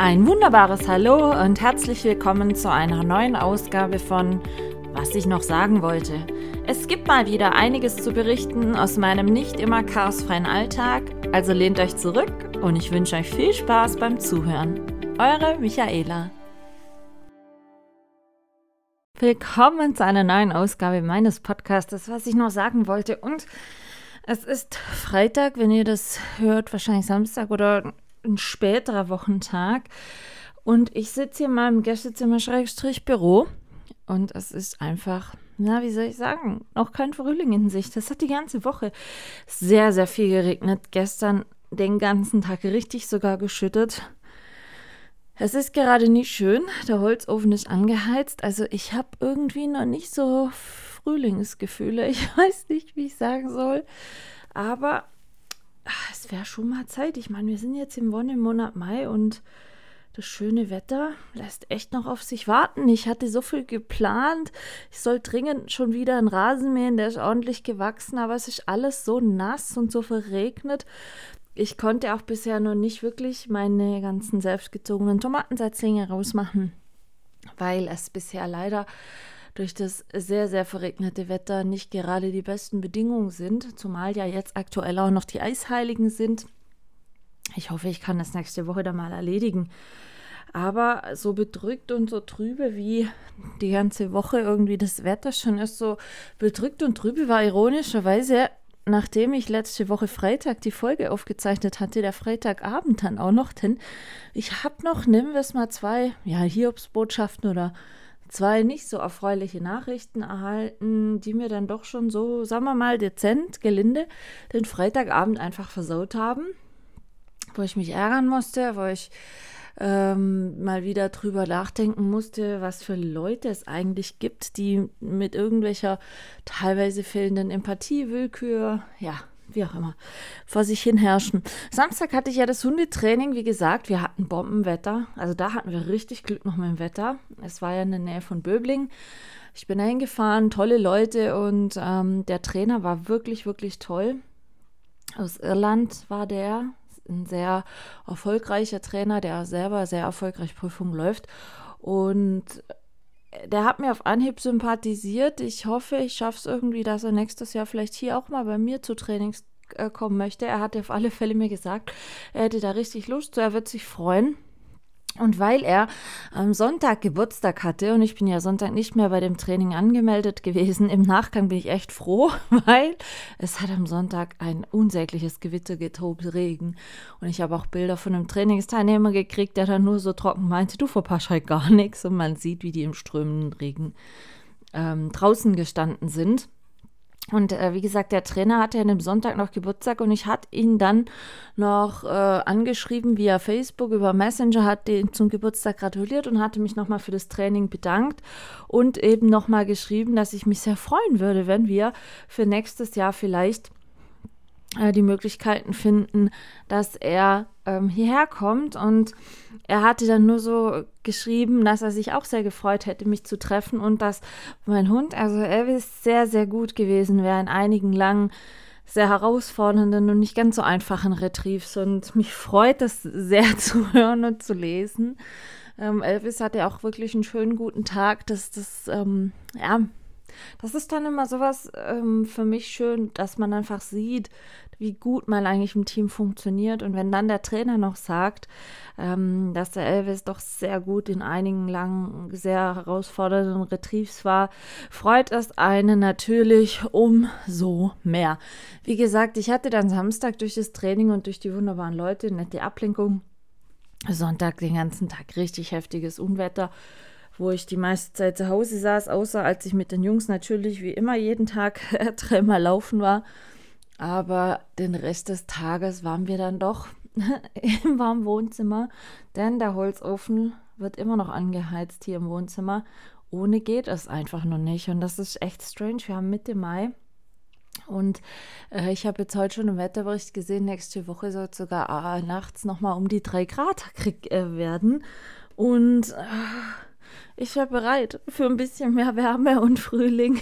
Ein wunderbares Hallo und herzlich willkommen zu einer neuen Ausgabe von Was ich noch sagen wollte. Es gibt mal wieder einiges zu berichten aus meinem nicht immer chaosfreien Alltag, also lehnt euch zurück und ich wünsche euch viel Spaß beim Zuhören. Eure Michaela. Willkommen zu einer neuen Ausgabe meines Podcasts, was ich noch sagen wollte. Und es ist Freitag, wenn ihr das hört, wahrscheinlich Samstag oder ein späterer Wochentag. Und ich sitze hier in meinem Gästezimmer Schrägstrich Büro. Und es ist einfach, na, wie soll ich sagen, noch kein Frühling in Sicht. Das hat die ganze Woche sehr, sehr viel geregnet. Gestern den ganzen Tag richtig sogar geschüttet. Es ist gerade nicht schön. Der Holzofen ist angeheizt. Also ich habe irgendwie noch nicht so Frühlingsgefühle. Ich weiß nicht, wie ich sagen soll. Aber ach, es wäre schon mal Zeit. Ich meine, wir sind jetzt im Wonnemonat Mai und das schöne Wetter lässt echt noch auf sich warten. Ich hatte so viel geplant. Ich soll dringend schon wieder einen Rasen mähen, der ist ordentlich gewachsen, aber es ist alles so nass und so verregnet. Ich konnte auch bisher noch nicht wirklich meine ganzen selbstgezogenen Tomatensetzlinge rausmachen, weil es bisher leider durch das sehr, sehr verregnete Wetter nicht gerade die besten Bedingungen sind, zumal ja jetzt aktuell auch noch die Eisheiligen sind. Ich hoffe, ich kann das nächste Woche da mal erledigen. Aber so bedrückt und so trübe, wie die ganze Woche irgendwie das Wetter schon ist, so bedrückt und trübe war ironischerweise, nachdem ich letzte Woche Freitag die Folge aufgezeichnet hatte, der Freitagabend dann auch noch, denn ich habe noch, nehmen wir es mal zwei, ja, Hiobsbotschaften oder zwei nicht so erfreuliche Nachrichten erhalten, die mir dann doch schon so, sagen wir mal, dezent, gelinde, den Freitagabend einfach versaut haben, wo ich mich ärgern musste, wo ich ähm, mal wieder drüber nachdenken musste, was für Leute es eigentlich gibt, die mit irgendwelcher teilweise fehlenden Empathie, Willkür, ja, wie auch immer, vor sich hin herrschen. Samstag hatte ich ja das Hundetraining, wie gesagt, wir hatten Bombenwetter. Also da hatten wir richtig Glück noch mit dem Wetter. Es war ja in der Nähe von Böbling. Ich bin da hingefahren, tolle Leute und ähm, der Trainer war wirklich, wirklich toll. Aus Irland war der, ein sehr erfolgreicher Trainer, der selber sehr erfolgreich Prüfungen läuft. Und der hat mir auf Anhieb sympathisiert. Ich hoffe, ich schaffe es irgendwie, dass er nächstes Jahr vielleicht hier auch mal bei mir zu Trainings äh, kommen möchte. Er hat auf alle Fälle mir gesagt, er hätte da richtig Lust, so er wird sich freuen. Und weil er am Sonntag Geburtstag hatte und ich bin ja Sonntag nicht mehr bei dem Training angemeldet gewesen, im Nachgang bin ich echt froh, weil es hat am Sonntag ein unsägliches Gewitter getobt, Regen. Und ich habe auch Bilder von einem Trainingsteilnehmer gekriegt, der dann nur so trocken meinte, du verpasst halt gar nichts. Und man sieht, wie die im strömenden Regen ähm, draußen gestanden sind. Und äh, wie gesagt, der Trainer hatte an dem Sonntag noch Geburtstag und ich hatte ihn dann noch äh, angeschrieben via Facebook über Messenger, hat den zum Geburtstag gratuliert und hatte mich nochmal für das Training bedankt und eben nochmal geschrieben, dass ich mich sehr freuen würde, wenn wir für nächstes Jahr vielleicht äh, die Möglichkeiten finden, dass er ähm, hierher kommt. Und er hatte dann nur so geschrieben, dass er sich auch sehr gefreut hätte, mich zu treffen und dass mein Hund, also Elvis, sehr, sehr gut gewesen wäre in einigen langen, sehr herausfordernden und nicht ganz so einfachen Retrievs. Und mich freut das sehr zu hören und zu lesen. Ähm, Elvis hatte auch wirklich einen schönen guten Tag. dass das, ähm, ja, das ist dann immer sowas ähm, für mich schön, dass man einfach sieht, wie gut mal eigentlich im Team funktioniert. Und wenn dann der Trainer noch sagt, ähm, dass der Elvis doch sehr gut in einigen langen, sehr herausfordernden Retrievs war, freut es einen natürlich umso mehr. Wie gesagt, ich hatte dann Samstag durch das Training und durch die wunderbaren Leute nette Ablenkung. Sonntag den ganzen Tag richtig heftiges Unwetter wo ich die meiste Zeit zu Hause saß, außer als ich mit den Jungs natürlich wie immer jeden Tag dreimal laufen war. Aber den Rest des Tages waren wir dann doch im warmen Wohnzimmer, denn der Holzofen wird immer noch angeheizt hier im Wohnzimmer. Ohne geht es einfach noch nicht. Und das ist echt strange. Wir haben Mitte Mai. Und äh, ich habe jetzt heute schon im Wetterbericht gesehen, nächste Woche soll es sogar äh, nachts nochmal um die drei Grad krieg, äh, werden. Und äh, ich wäre bereit für ein bisschen mehr Wärme und Frühling.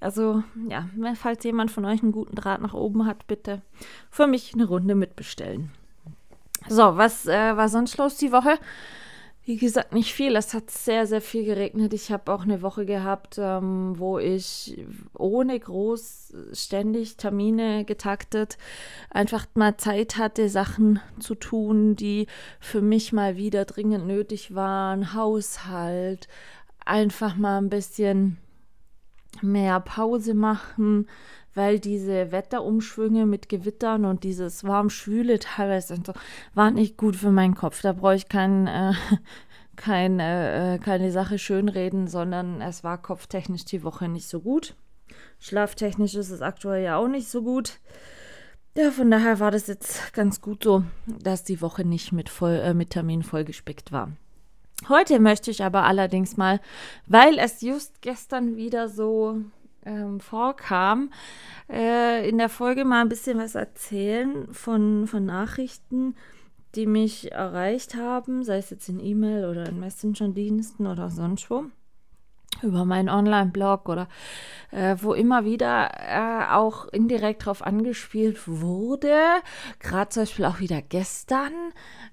Also, ja, falls jemand von euch einen guten Draht nach oben hat, bitte für mich eine Runde mitbestellen. So, was äh, war sonst los die Woche? Wie gesagt, nicht viel. Es hat sehr, sehr viel geregnet. Ich habe auch eine Woche gehabt, ähm, wo ich ohne groß ständig Termine getaktet einfach mal Zeit hatte, Sachen zu tun, die für mich mal wieder dringend nötig waren. Haushalt, einfach mal ein bisschen mehr Pause machen, weil diese Wetterumschwünge mit Gewittern und dieses warm-schwüle teilweise so, waren nicht gut für meinen Kopf. Da brauche ich keinen, äh, kein, äh, keine Sache schönreden, sondern es war kopftechnisch die Woche nicht so gut. Schlaftechnisch ist es aktuell ja auch nicht so gut. Ja, von daher war das jetzt ganz gut so, dass die Woche nicht mit, voll, äh, mit Termin vollgespickt war. Heute möchte ich aber allerdings mal, weil es just gestern wieder so ähm, vorkam, äh, in der Folge mal ein bisschen was erzählen von, von Nachrichten, die mich erreicht haben, sei es jetzt in E-Mail oder in Messenger-Diensten oder sonst wo über meinen Online-Blog oder äh, wo immer wieder äh, auch indirekt darauf angespielt wurde, gerade zum Beispiel auch wieder gestern,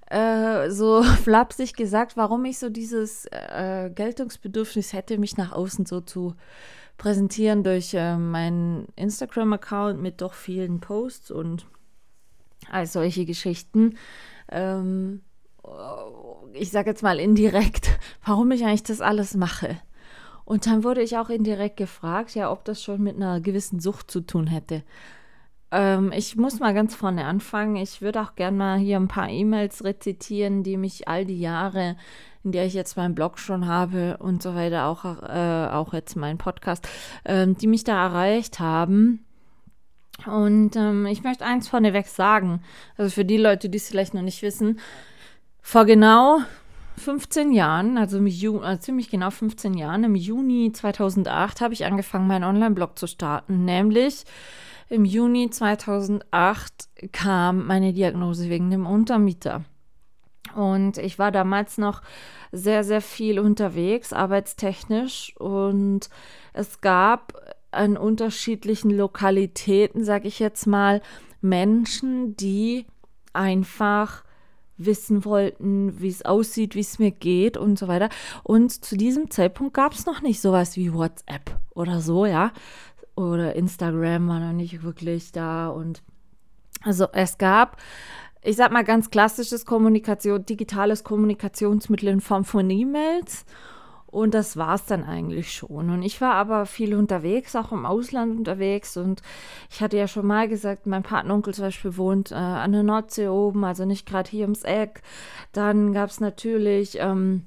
äh, so flapsig gesagt, warum ich so dieses äh, Geltungsbedürfnis hätte, mich nach außen so zu präsentieren durch äh, meinen Instagram-Account mit doch vielen Posts und all solche Geschichten. Ähm, ich sage jetzt mal indirekt, warum ich eigentlich das alles mache. Und dann wurde ich auch indirekt gefragt, ja, ob das schon mit einer gewissen Sucht zu tun hätte. Ähm, ich muss mal ganz vorne anfangen. Ich würde auch gerne mal hier ein paar E-Mails rezitieren, die mich all die Jahre, in der ich jetzt meinen Blog schon habe und so weiter, auch, äh, auch jetzt meinen Podcast, äh, die mich da erreicht haben. Und ähm, ich möchte eins vorneweg sagen, also für die Leute, die es vielleicht noch nicht wissen, vor genau 15 Jahren, also, Ju also ziemlich genau 15 Jahren, im Juni 2008 habe ich angefangen, meinen Online-Blog zu starten. Nämlich im Juni 2008 kam meine Diagnose wegen dem Untermieter. Und ich war damals noch sehr, sehr viel unterwegs, arbeitstechnisch. Und es gab an unterschiedlichen Lokalitäten, sage ich jetzt mal, Menschen, die einfach wissen wollten, wie es aussieht, wie es mir geht und so weiter. Und zu diesem Zeitpunkt gab es noch nicht sowas wie WhatsApp oder so, ja. Oder Instagram war noch nicht wirklich da. Und also es gab, ich sag mal, ganz klassisches Kommunikation, digitales Kommunikationsmittel in Form von E-Mails und das war es dann eigentlich schon. Und ich war aber viel unterwegs, auch im Ausland unterwegs. Und ich hatte ja schon mal gesagt, mein Patenonkel zum Beispiel wohnt äh, an der Nordsee oben, also nicht gerade hier ums Eck. Dann gab es natürlich. Ähm,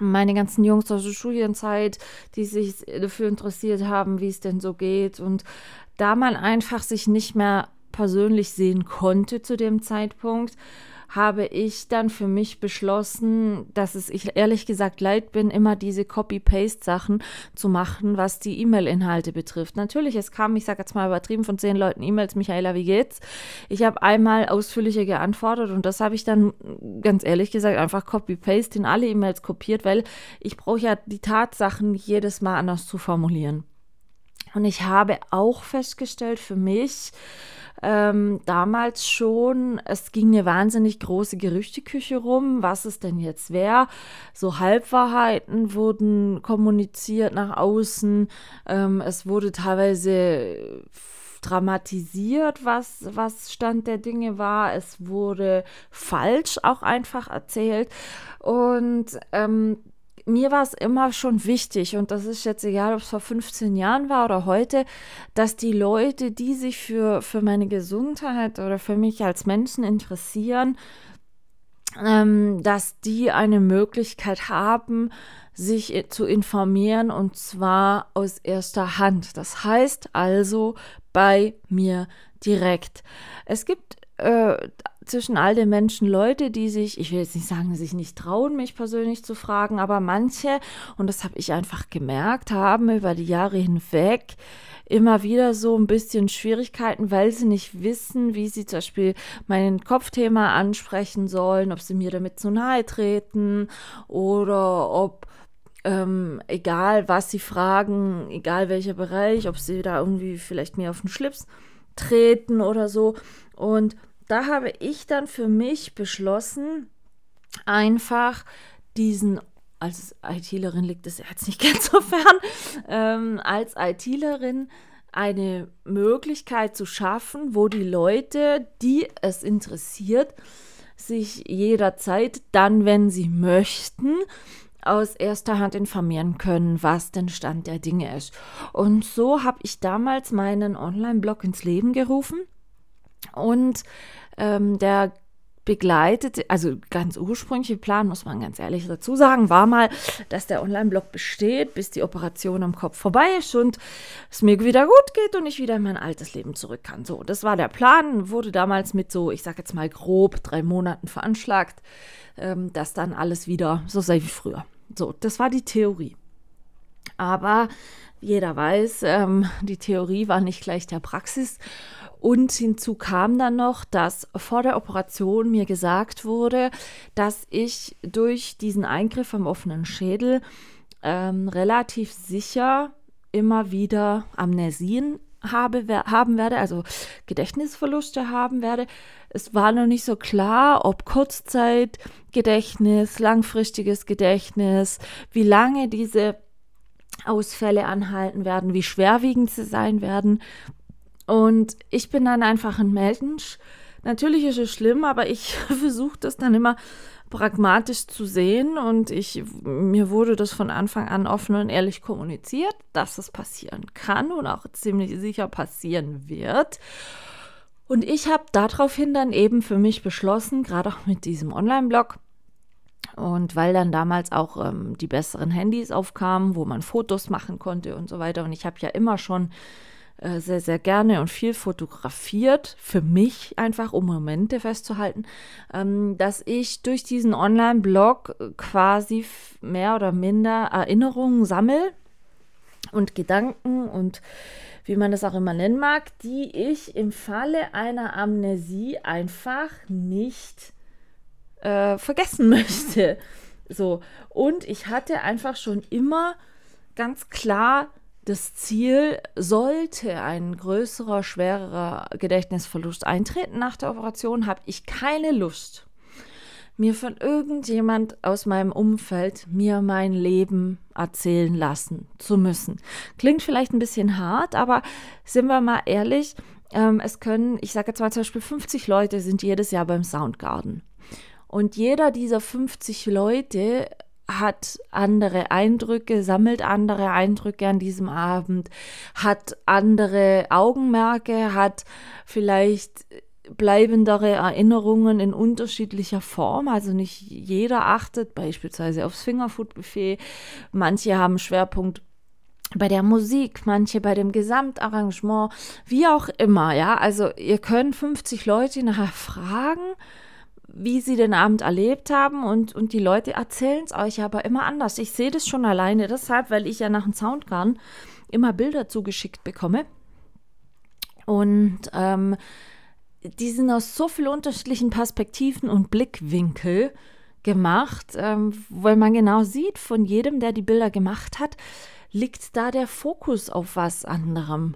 meine ganzen Jungs aus der Studienzeit, die sich dafür interessiert haben, wie es denn so geht. Und da man einfach sich nicht mehr persönlich sehen konnte zu dem Zeitpunkt, habe ich dann für mich beschlossen, dass es ich ehrlich gesagt leid bin, immer diese Copy-Paste-Sachen zu machen, was die E-Mail-Inhalte betrifft. Natürlich, es kam, ich sage jetzt mal übertrieben, von zehn Leuten E-Mails, Michaela, wie geht's? Ich habe einmal ausführlicher geantwortet und das habe ich dann ganz ehrlich gesagt einfach Copy-Paste in alle E-Mails kopiert, weil ich brauche ja die Tatsachen jedes Mal anders zu formulieren. Und ich habe auch festgestellt für mich, ähm, damals schon, es ging eine wahnsinnig große Gerüchteküche rum, was es denn jetzt wäre. So Halbwahrheiten wurden kommuniziert nach außen. Ähm, es wurde teilweise dramatisiert, was, was Stand der Dinge war. Es wurde falsch auch einfach erzählt. Und ähm, mir war es immer schon wichtig, und das ist jetzt egal, ob es vor 15 Jahren war oder heute, dass die Leute, die sich für, für meine Gesundheit oder für mich als Menschen interessieren, ähm, dass die eine Möglichkeit haben, sich zu informieren und zwar aus erster Hand. Das heißt also bei mir direkt. Es gibt äh, zwischen all den Menschen Leute, die sich, ich will jetzt nicht sagen, sich nicht trauen, mich persönlich zu fragen, aber manche, und das habe ich einfach gemerkt, haben über die Jahre hinweg immer wieder so ein bisschen Schwierigkeiten, weil sie nicht wissen, wie sie zum Beispiel mein Kopfthema ansprechen sollen, ob sie mir damit zu nahe treten oder ob ähm, egal was sie fragen, egal welcher Bereich, ob sie da irgendwie vielleicht mir auf den Schlips treten oder so. Und da habe ich dann für mich beschlossen, einfach diesen, als ITlerin liegt es jetzt nicht ganz so fern, ähm, als ITlerin eine Möglichkeit zu schaffen, wo die Leute, die es interessiert, sich jederzeit dann, wenn sie möchten, aus erster Hand informieren können, was denn Stand der Dinge ist. Und so habe ich damals meinen Online-Blog ins Leben gerufen und ähm, der begleitet, also ganz ursprüngliche Plan, muss man ganz ehrlich dazu sagen, war mal, dass der Online-Blog besteht, bis die Operation am Kopf vorbei ist und es mir wieder gut geht und ich wieder in mein altes Leben zurück kann. So, das war der Plan, wurde damals mit so, ich sage jetzt mal grob, drei Monaten veranschlagt, ähm, dass dann alles wieder so sei wie früher. So, das war die Theorie. Aber jeder weiß, ähm, die Theorie war nicht gleich der Praxis. Und hinzu kam dann noch, dass vor der Operation mir gesagt wurde, dass ich durch diesen Eingriff am offenen Schädel ähm, relativ sicher immer wieder Amnesien habe, haben werde, also Gedächtnisverluste haben werde. Es war noch nicht so klar, ob Kurzzeitgedächtnis, langfristiges Gedächtnis, wie lange diese Ausfälle anhalten werden, wie schwerwiegend sie sein werden. Und ich bin dann einfach ein Mensch. Natürlich ist es schlimm, aber ich versuche das dann immer pragmatisch zu sehen und ich mir wurde das von Anfang an offen und ehrlich kommuniziert, dass es passieren kann und auch ziemlich sicher passieren wird. Und ich habe daraufhin dann eben für mich beschlossen, gerade auch mit diesem Online-Blog, und weil dann damals auch ähm, die besseren Handys aufkamen, wo man Fotos machen konnte und so weiter. Und ich habe ja immer schon äh, sehr, sehr gerne und viel fotografiert, für mich einfach, um Momente festzuhalten, ähm, dass ich durch diesen Online-Blog quasi mehr oder minder Erinnerungen sammle und Gedanken und wie man das auch immer nennen mag, die ich im Falle einer Amnesie einfach nicht äh, vergessen möchte. So. Und ich hatte einfach schon immer ganz klar das Ziel, sollte ein größerer, schwererer Gedächtnisverlust eintreten nach der Operation, habe ich keine Lust, mir von irgendjemand aus meinem Umfeld mir mein Leben erzählen lassen zu müssen. Klingt vielleicht ein bisschen hart, aber sind wir mal ehrlich, ähm, es können, ich sage jetzt mal zum Beispiel 50 Leute sind jedes Jahr beim Soundgarden. Und jeder dieser 50 Leute hat andere Eindrücke, sammelt andere Eindrücke an diesem Abend, hat andere Augenmerke, hat vielleicht bleibendere Erinnerungen in unterschiedlicher Form. Also nicht jeder achtet beispielsweise aufs Fingerfood-Buffet. Manche haben Schwerpunkt bei der Musik, manche bei dem Gesamtarrangement, wie auch immer. Ja, also ihr könnt 50 Leute nachher fragen wie sie den Abend erlebt haben und, und die Leute erzählen es euch aber immer anders. Ich sehe das schon alleine deshalb, weil ich ja nach dem Soundgarn immer Bilder zugeschickt bekomme. Und ähm, die sind aus so vielen unterschiedlichen Perspektiven und Blickwinkel gemacht, ähm, weil man genau sieht, von jedem, der die Bilder gemacht hat, liegt da der Fokus auf was anderem.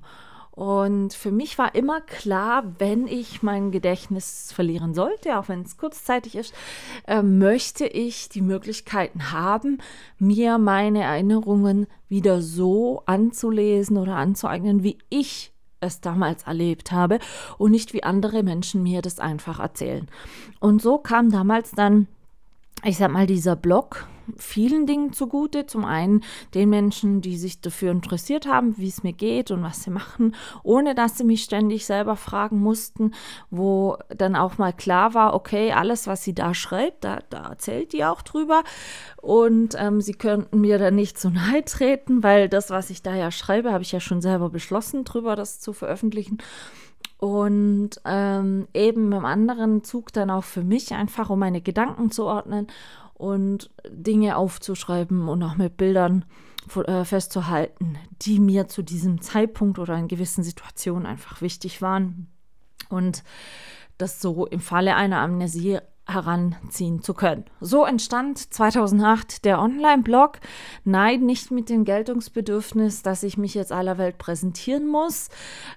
Und für mich war immer klar, wenn ich mein Gedächtnis verlieren sollte, auch wenn es kurzzeitig ist, äh, möchte ich die Möglichkeiten haben, mir meine Erinnerungen wieder so anzulesen oder anzueignen, wie ich es damals erlebt habe und nicht wie andere Menschen mir das einfach erzählen. Und so kam damals dann ich sag mal, dieser Blog vielen Dingen zugute. Zum einen den Menschen, die sich dafür interessiert haben, wie es mir geht und was sie machen, ohne dass sie mich ständig selber fragen mussten, wo dann auch mal klar war, okay, alles, was sie da schreibt, da, da erzählt die auch drüber. Und ähm, sie könnten mir dann nicht zu nahe treten, weil das, was ich da ja schreibe, habe ich ja schon selber beschlossen, drüber das zu veröffentlichen und ähm, eben im anderen Zug dann auch für mich einfach, um meine Gedanken zu ordnen und Dinge aufzuschreiben und auch mit Bildern äh, festzuhalten, die mir zu diesem Zeitpunkt oder in gewissen Situationen einfach wichtig waren. Und das so im Falle einer Amnesie heranziehen zu können. So entstand 2008 der Online-Blog. Nein, nicht mit dem Geltungsbedürfnis, dass ich mich jetzt aller Welt präsentieren muss.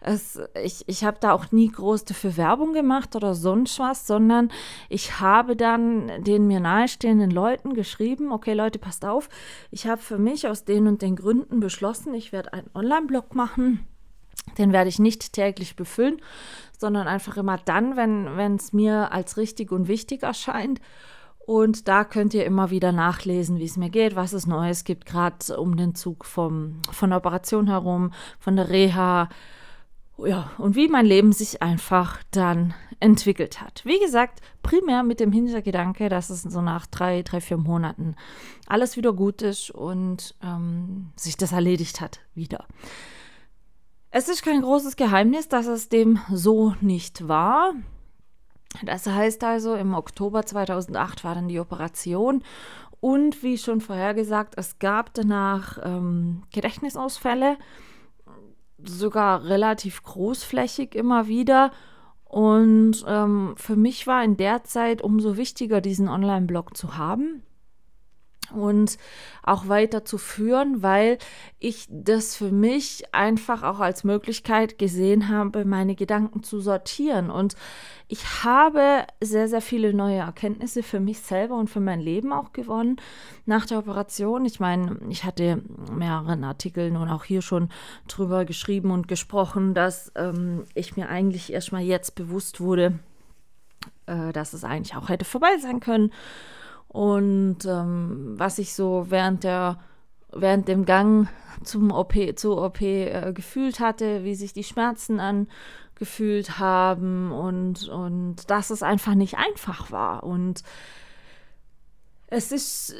Es, ich ich habe da auch nie groß dafür Werbung gemacht oder sonst was, sondern ich habe dann den mir nahestehenden Leuten geschrieben, okay Leute, passt auf, ich habe für mich aus den und den Gründen beschlossen, ich werde einen Online-Blog machen. Den werde ich nicht täglich befüllen, sondern einfach immer dann, wenn es mir als richtig und wichtig erscheint. Und da könnt ihr immer wieder nachlesen, wie es mir geht, was es Neues gibt, gerade um den Zug vom, von der Operation herum, von der Reha. Ja, und wie mein Leben sich einfach dann entwickelt hat. Wie gesagt, primär mit dem Hintergedanke, dass es so nach drei, drei, vier Monaten alles wieder gut ist und ähm, sich das erledigt hat wieder. Es ist kein großes Geheimnis, dass es dem so nicht war. Das heißt also, im Oktober 2008 war dann die Operation und wie schon vorhergesagt, es gab danach ähm, Gedächtnisausfälle, sogar relativ großflächig immer wieder. Und ähm, für mich war in der Zeit umso wichtiger, diesen Online-Blog zu haben und auch weiter zu führen, weil ich das für mich einfach auch als Möglichkeit gesehen habe, meine Gedanken zu sortieren. Und ich habe sehr, sehr viele neue Erkenntnisse für mich selber und für mein Leben auch gewonnen nach der Operation. Ich meine, ich hatte mehreren Artikeln und auch hier schon drüber geschrieben und gesprochen, dass ähm, ich mir eigentlich erstmal jetzt bewusst wurde, äh, dass es eigentlich auch hätte vorbei sein können und ähm, was ich so während der während dem Gang zum OP, zur OP äh, gefühlt hatte, wie sich die Schmerzen angefühlt haben und, und dass es einfach nicht einfach war. Und es ist, äh,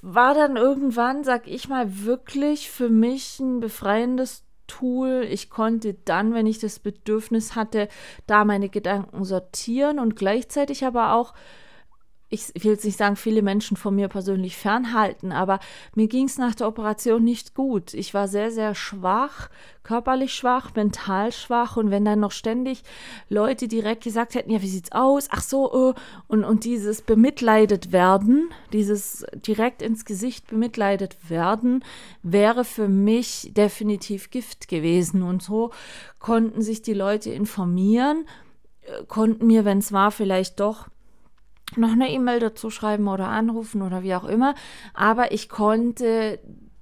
war dann irgendwann, sag ich mal, wirklich für mich ein befreiendes Tool. Ich konnte dann, wenn ich das Bedürfnis hatte, da meine Gedanken sortieren und gleichzeitig aber auch ich will jetzt nicht sagen, viele Menschen von mir persönlich fernhalten, aber mir ging es nach der Operation nicht gut. Ich war sehr, sehr schwach, körperlich schwach, mental schwach und wenn dann noch ständig Leute direkt gesagt hätten, ja, wie sieht's aus? Ach so, äh, und, und dieses bemitleidet werden, dieses direkt ins Gesicht bemitleidet werden, wäre für mich definitiv Gift gewesen. Und so konnten sich die Leute informieren, äh, konnten mir, wenn es war, vielleicht doch noch eine E-Mail dazu schreiben oder anrufen oder wie auch immer. Aber ich konnte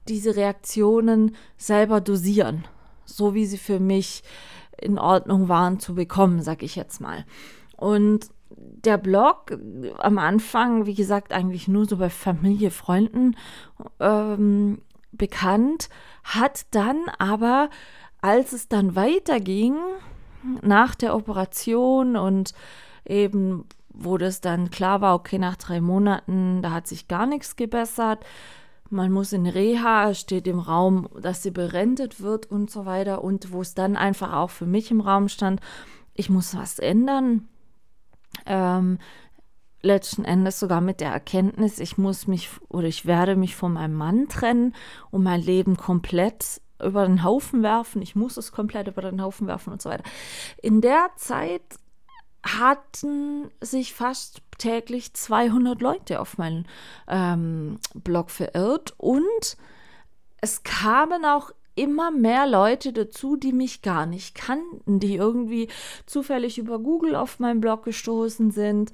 diese Reaktionen selber dosieren, so wie sie für mich in Ordnung waren zu bekommen, sag ich jetzt mal. Und der Blog am Anfang, wie gesagt, eigentlich nur so bei Familie, Freunden ähm, bekannt, hat dann aber, als es dann weiterging, nach der Operation und eben wo das dann klar war, okay, nach drei Monaten, da hat sich gar nichts gebessert. Man muss in Reha, steht im Raum, dass sie berentet wird und so weiter. Und wo es dann einfach auch für mich im Raum stand, ich muss was ändern. Ähm, letzten Endes sogar mit der Erkenntnis, ich muss mich oder ich werde mich von meinem Mann trennen und mein Leben komplett über den Haufen werfen. Ich muss es komplett über den Haufen werfen und so weiter. In der Zeit hatten sich fast täglich 200 Leute auf meinen ähm, Blog verirrt und es kamen auch immer mehr Leute dazu, die mich gar nicht kannten, die irgendwie zufällig über Google auf meinen Blog gestoßen sind,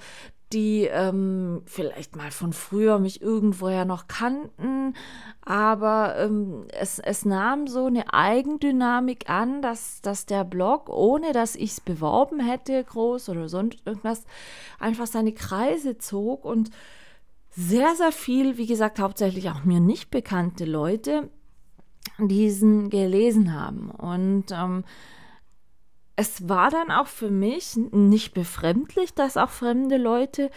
die ähm, vielleicht mal von früher mich irgendwoher noch kannten, aber ähm, es, es nahm so eine Eigendynamik an, dass, dass der Blog, ohne dass ich es beworben hätte, groß oder sonst irgendwas, einfach seine Kreise zog und sehr, sehr viel, wie gesagt, hauptsächlich auch mir nicht bekannte Leute diesen gelesen haben. Und ähm, es war dann auch für mich nicht befremdlich, dass auch fremde Leute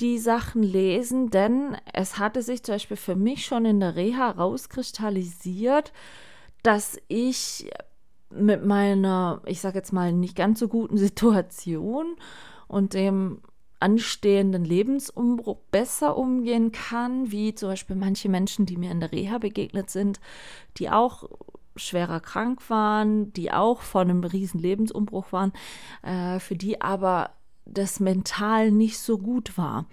die Sachen lesen, denn es hatte sich zum Beispiel für mich schon in der Reha rauskristallisiert, dass ich mit meiner, ich sage jetzt mal, nicht ganz so guten Situation und dem anstehenden Lebensumbruch besser umgehen kann, wie zum Beispiel manche Menschen, die mir in der Reha begegnet sind, die auch schwerer krank waren, die auch vor einem riesen Lebensumbruch waren, äh, für die aber das mental nicht so gut war.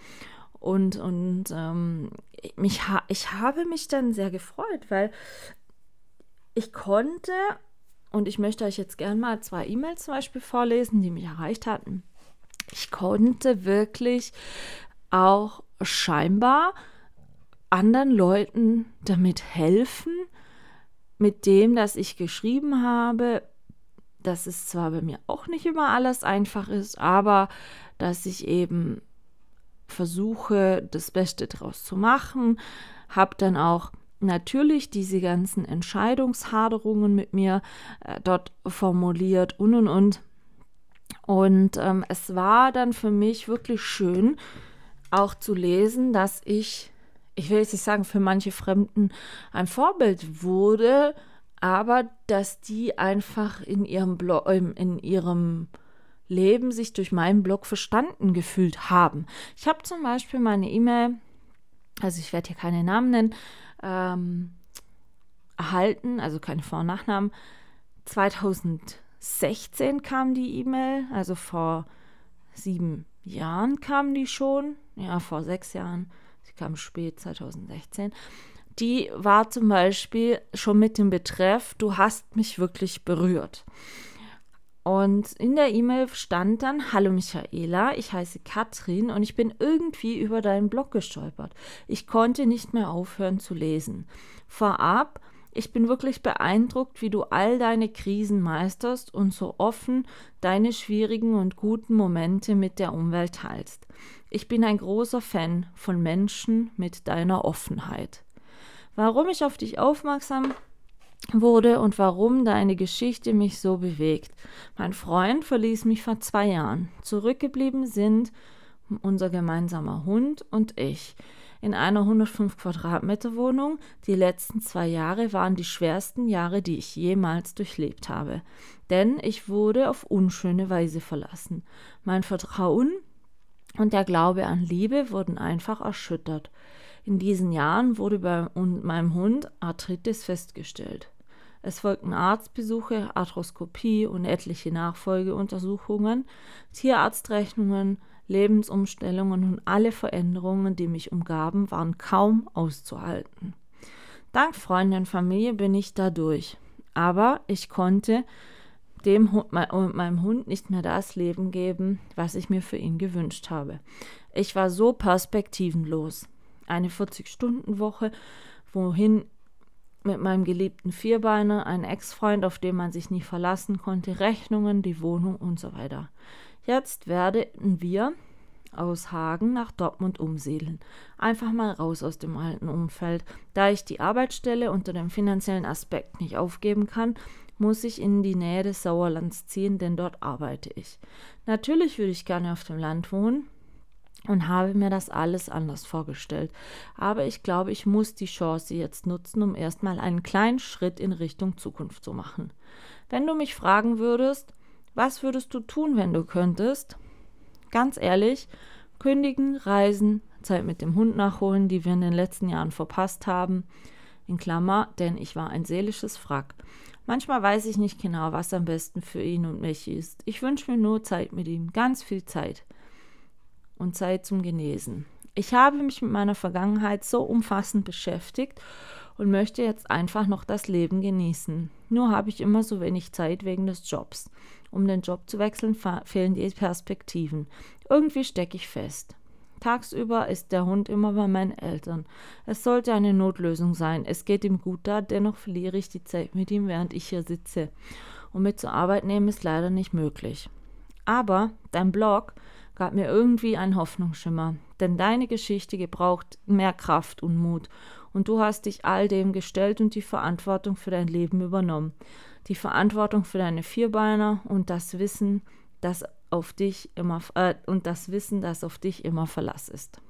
Und, und ähm, mich ich habe mich dann sehr gefreut, weil ich konnte, und ich möchte euch jetzt gerne mal zwei E-Mails zum Beispiel vorlesen, die mich erreicht hatten. Ich konnte wirklich auch scheinbar anderen Leuten damit helfen, mit dem, dass ich geschrieben habe, dass es zwar bei mir auch nicht immer alles einfach ist, aber dass ich eben versuche, das Beste daraus zu machen, habe dann auch natürlich diese ganzen Entscheidungshaderungen mit mir äh, dort formuliert und und und. Und ähm, es war dann für mich wirklich schön, auch zu lesen, dass ich, ich will jetzt nicht sagen, für manche Fremden ein Vorbild wurde, aber dass die einfach in ihrem, Blog, in ihrem Leben sich durch meinen Blog verstanden gefühlt haben. Ich habe zum Beispiel meine E-Mail, also ich werde hier keine Namen nennen, ähm, erhalten, also keine Vor- und Nachnamen. 2016 kam die E-Mail, also vor sieben Jahren kam die schon, ja, vor sechs Jahren, kam spät, 2016. Die war zum Beispiel schon mit dem Betreff, du hast mich wirklich berührt. Und in der E-Mail stand dann, hallo Michaela, ich heiße Katrin und ich bin irgendwie über deinen Blog gestolpert. Ich konnte nicht mehr aufhören zu lesen. Vorab, ich bin wirklich beeindruckt, wie du all deine Krisen meisterst und so offen deine schwierigen und guten Momente mit der Umwelt teilst. Ich bin ein großer Fan von Menschen mit deiner Offenheit. Warum ich auf dich aufmerksam wurde und warum deine Geschichte mich so bewegt. Mein Freund verließ mich vor zwei Jahren. Zurückgeblieben sind unser gemeinsamer Hund und ich. In einer 105 Quadratmeter Wohnung. Die letzten zwei Jahre waren die schwersten Jahre, die ich jemals durchlebt habe. Denn ich wurde auf unschöne Weise verlassen. Mein Vertrauen und der Glaube an Liebe wurden einfach erschüttert. In diesen Jahren wurde bei meinem Hund Arthritis festgestellt. Es folgten Arztbesuche, Arthroskopie und etliche Nachfolgeuntersuchungen, Tierarztrechnungen, Lebensumstellungen und alle Veränderungen, die mich umgaben, waren kaum auszuhalten. Dank Freunden und Familie bin ich dadurch. Aber ich konnte dem Hund, meinem Hund nicht mehr das Leben geben, was ich mir für ihn gewünscht habe. Ich war so perspektivenlos. Eine 40-Stunden-Woche, wohin mit meinem geliebten Vierbeiner, ein Ex-Freund, auf den man sich nie verlassen konnte, Rechnungen, die Wohnung und so weiter. Jetzt werden wir aus Hagen nach Dortmund umsiedeln. Einfach mal raus aus dem alten Umfeld. Da ich die Arbeitsstelle unter dem finanziellen Aspekt nicht aufgeben kann, muss ich in die Nähe des Sauerlands ziehen, denn dort arbeite ich. Natürlich würde ich gerne auf dem Land wohnen, und habe mir das alles anders vorgestellt. Aber ich glaube, ich muss die Chance jetzt nutzen, um erstmal einen kleinen Schritt in Richtung Zukunft zu machen. Wenn du mich fragen würdest, was würdest du tun, wenn du könntest? Ganz ehrlich, kündigen, reisen, Zeit mit dem Hund nachholen, die wir in den letzten Jahren verpasst haben. In Klammer, denn ich war ein seelisches Wrack. Manchmal weiß ich nicht genau, was am besten für ihn und mich ist. Ich wünsche mir nur Zeit mit ihm, ganz viel Zeit und Zeit zum Genesen. Ich habe mich mit meiner Vergangenheit so umfassend beschäftigt und möchte jetzt einfach noch das Leben genießen. Nur habe ich immer so wenig Zeit wegen des Jobs. Um den Job zu wechseln, fehlen die Perspektiven. Irgendwie stecke ich fest. Tagsüber ist der Hund immer bei meinen Eltern. Es sollte eine Notlösung sein. Es geht ihm gut da, dennoch verliere ich die Zeit mit ihm, während ich hier sitze. Und mit zur Arbeit nehmen ist leider nicht möglich. Aber dein Blog gab mir irgendwie einen Hoffnungsschimmer, denn deine Geschichte gebraucht mehr Kraft und Mut, und du hast dich all dem gestellt und die Verantwortung für dein Leben übernommen. Die Verantwortung für deine Vierbeiner und das Wissen, das auf dich immer äh, und das Wissen, das auf dich immer Verlass ist.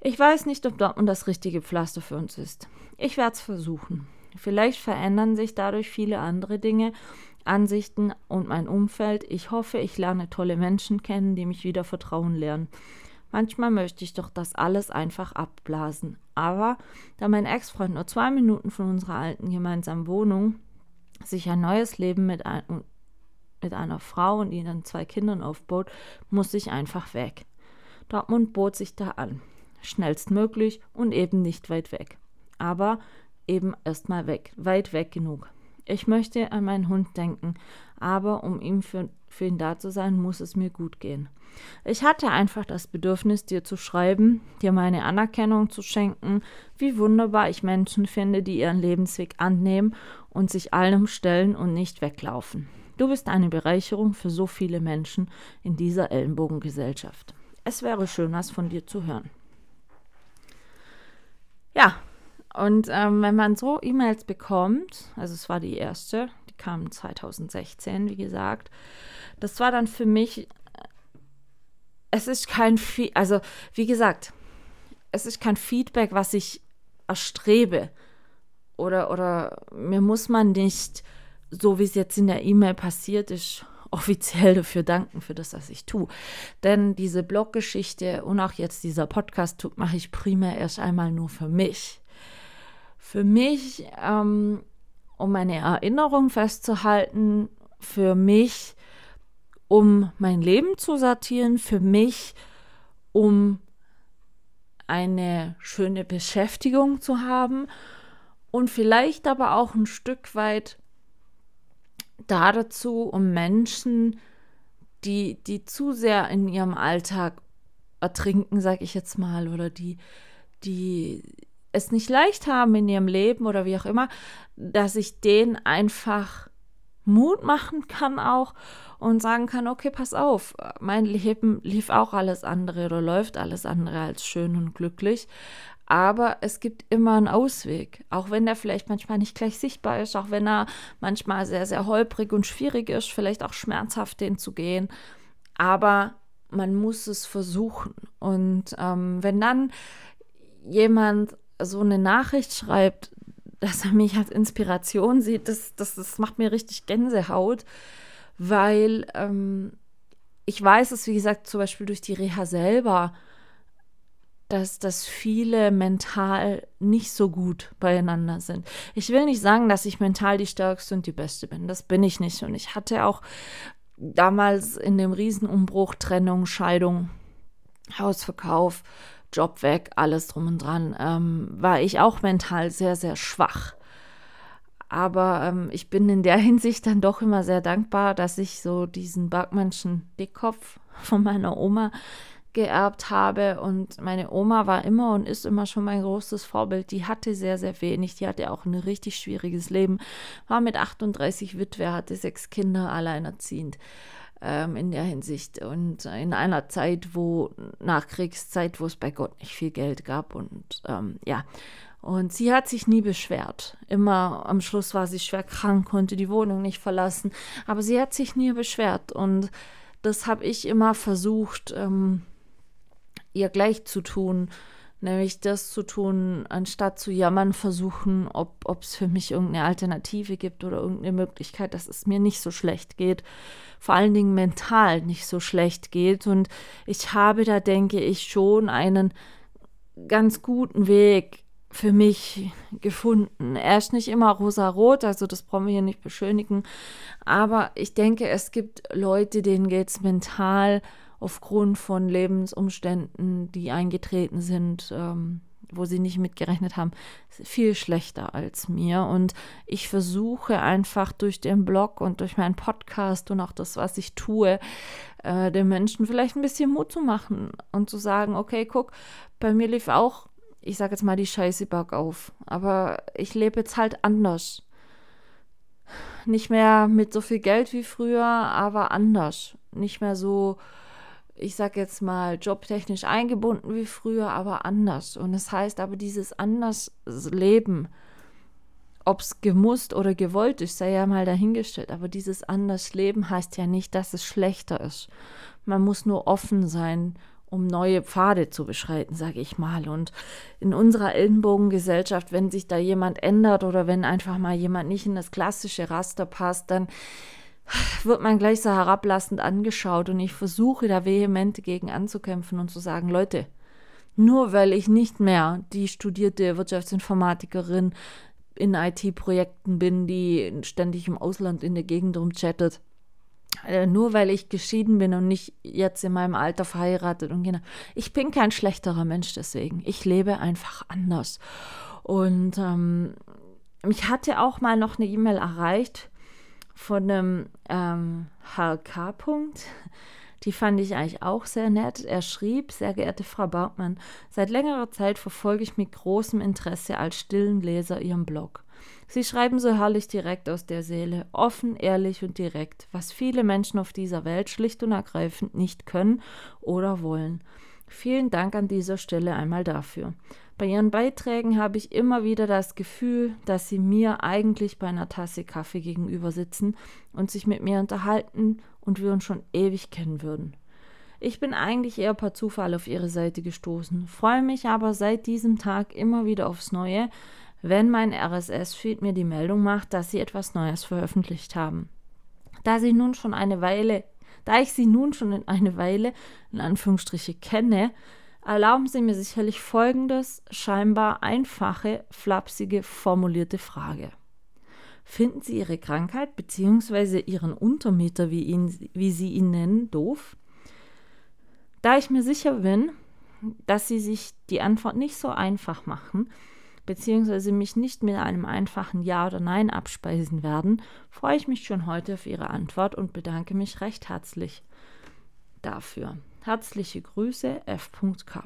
Ich weiß nicht, ob Dortmund das richtige Pflaster für uns ist. Ich werde es versuchen. Vielleicht verändern sich dadurch viele andere Dinge Ansichten und mein Umfeld. Ich hoffe, ich lerne tolle Menschen kennen, die mich wieder vertrauen lernen. Manchmal möchte ich doch das alles einfach abblasen. Aber da mein Ex-Freund nur zwei Minuten von unserer alten gemeinsamen Wohnung sich ein neues Leben mit, ein, mit einer Frau und ihnen zwei Kindern aufbaut, muss ich einfach weg. Dortmund bot sich da an. Schnellstmöglich und eben nicht weit weg. Aber eben erstmal weg, weit weg genug. Ich möchte an meinen Hund denken, aber um ihm für, für ihn da zu sein, muss es mir gut gehen. Ich hatte einfach das Bedürfnis, dir zu schreiben, dir meine Anerkennung zu schenken, wie wunderbar ich Menschen finde, die ihren Lebensweg annehmen und sich allem stellen und nicht weglaufen. Du bist eine Bereicherung für so viele Menschen in dieser Ellenbogengesellschaft. Es wäre schön, was von dir zu hören. Ja, und ähm, wenn man so E-Mails bekommt, also es war die erste, kam 2016, wie gesagt, das war dann für mich es ist kein, also wie gesagt, es ist kein Feedback, was ich erstrebe. Oder, oder mir muss man nicht, so wie es jetzt in der E-Mail passiert ist, offiziell dafür danken, für das, was ich tue. Denn diese Bloggeschichte und auch jetzt dieser Podcast mache ich primär erst einmal nur für mich. Für mich, ähm, um meine Erinnerung festzuhalten, für mich, um mein Leben zu sortieren, für mich, um eine schöne Beschäftigung zu haben und vielleicht aber auch ein Stück weit dazu, um Menschen, die, die zu sehr in ihrem Alltag ertrinken, sag ich jetzt mal, oder die, die es nicht leicht haben in ihrem Leben oder wie auch immer, dass ich denen einfach Mut machen kann auch und sagen kann, okay, pass auf, mein Leben lief auch alles andere oder läuft alles andere als schön und glücklich. Aber es gibt immer einen Ausweg, auch wenn der vielleicht manchmal nicht gleich sichtbar ist, auch wenn er manchmal sehr, sehr holprig und schwierig ist, vielleicht auch schmerzhaft den zu gehen. Aber man muss es versuchen. Und ähm, wenn dann jemand so eine Nachricht schreibt, dass er mich als Inspiration sieht, das, das, das macht mir richtig Gänsehaut weil ähm, ich weiß es, wie gesagt, zum Beispiel durch die Reha selber, dass, dass viele mental nicht so gut beieinander sind. Ich will nicht sagen, dass ich mental die stärkste und die beste bin. Das bin ich nicht. Und ich hatte auch damals in dem Riesenumbruch Trennung, Scheidung, Hausverkauf, Job weg, alles drum und dran, ähm, war ich auch mental sehr, sehr schwach. Aber ähm, ich bin in der Hinsicht dann doch immer sehr dankbar, dass ich so diesen Bergmannschen Dickkopf von meiner Oma geerbt habe. Und meine Oma war immer und ist immer schon mein großes Vorbild. Die hatte sehr, sehr wenig. Die hatte auch ein richtig schwieriges Leben. War mit 38 Witwe, hatte sechs Kinder, alleinerziehend ähm, in der Hinsicht. Und in einer Zeit, wo Nachkriegszeit, wo es bei Gott nicht viel Geld gab. Und ähm, ja, und sie hat sich nie beschwert. Immer am Schluss war sie schwer krank, konnte die Wohnung nicht verlassen. Aber sie hat sich nie beschwert. Und das habe ich immer versucht, ähm, ihr gleich zu tun. Nämlich das zu tun, anstatt zu jammern, versuchen, ob es für mich irgendeine Alternative gibt oder irgendeine Möglichkeit, dass es mir nicht so schlecht geht. Vor allen Dingen mental nicht so schlecht geht. Und ich habe da, denke ich, schon einen ganz guten Weg für mich gefunden. Er ist nicht immer rosa-rot, also das brauchen wir hier nicht beschönigen. Aber ich denke, es gibt Leute, denen geht es mental aufgrund von Lebensumständen, die eingetreten sind, ähm, wo sie nicht mitgerechnet haben, viel schlechter als mir. Und ich versuche einfach durch den Blog und durch meinen Podcast und auch das, was ich tue, äh, den Menschen vielleicht ein bisschen Mut zu machen und zu sagen, okay, guck, bei mir lief auch ich sage jetzt mal die Scheiße bergauf. Aber ich lebe jetzt halt anders. Nicht mehr mit so viel Geld wie früher, aber anders. Nicht mehr so, ich sage jetzt mal, jobtechnisch eingebunden wie früher, aber anders. Und das heißt aber, dieses anders Leben, ob es gemusst oder gewollt ist, sei ja mal dahingestellt. Aber dieses anders Leben heißt ja nicht, dass es schlechter ist. Man muss nur offen sein um neue Pfade zu beschreiten, sage ich mal. Und in unserer Ellenbogengesellschaft, wenn sich da jemand ändert oder wenn einfach mal jemand nicht in das klassische Raster passt, dann wird man gleich so herablassend angeschaut. Und ich versuche da vehement gegen anzukämpfen und zu sagen, Leute, nur weil ich nicht mehr die studierte Wirtschaftsinformatikerin in IT-Projekten bin, die ständig im Ausland in der Gegend rumchattet, Äh, nur weil ich geschieden bin und nicht jetzt in meinem Alter verheiratet und genau. Ich bin kein schlechterer Mensch deswegen. Ich lebe einfach anders. Und ähm, mich hatte auch mal noch eine E-Mail erreicht von einem ähm, HK. -Punkt. Die fand ich eigentlich auch sehr nett. Er schrieb, sehr geehrte Frau Bartmann, seit längerer Zeit verfolge ich mit großem Interesse als stillen Leser Ihren Blog. Sie schreiben so herrlich direkt aus der Seele, offen, ehrlich und direkt, was viele Menschen auf dieser Welt schlicht und ergreifend nicht können oder wollen. Vielen Dank an dieser Stelle einmal dafür. Bei Ihren Beiträgen habe ich immer wieder das Gefühl, dass Sie mir eigentlich bei einer Tasse Kaffee gegenüber sitzen und sich mit mir unterhalten und wir uns schon ewig kennen würden. Ich bin eigentlich eher per Zufall auf Ihre Seite gestoßen, freue mich aber seit diesem Tag immer wieder aufs Neue, wenn mein RSS-Feed mir die Meldung macht, dass sie etwas Neues veröffentlicht haben. Da sie nun schon eine Weile, da ich sie nun schon in eine Weile, in Anführungsstriche, kenne, erlauben Sie mir sicherlich folgendes, scheinbar einfache, flapsige, formulierte Frage. Finden Sie Ihre Krankheit bzw. Ihren Untermieter, wie, ihn, wie Sie ihn nennen, doof? Da ich mir sicher bin, dass Sie sich die Antwort nicht so einfach machen, beziehungsweise mich nicht mit einem einfachen Ja oder Nein abspeisen werden, freue ich mich schon heute auf Ihre Antwort und bedanke mich recht herzlich dafür. Herzliche Grüße, F.K.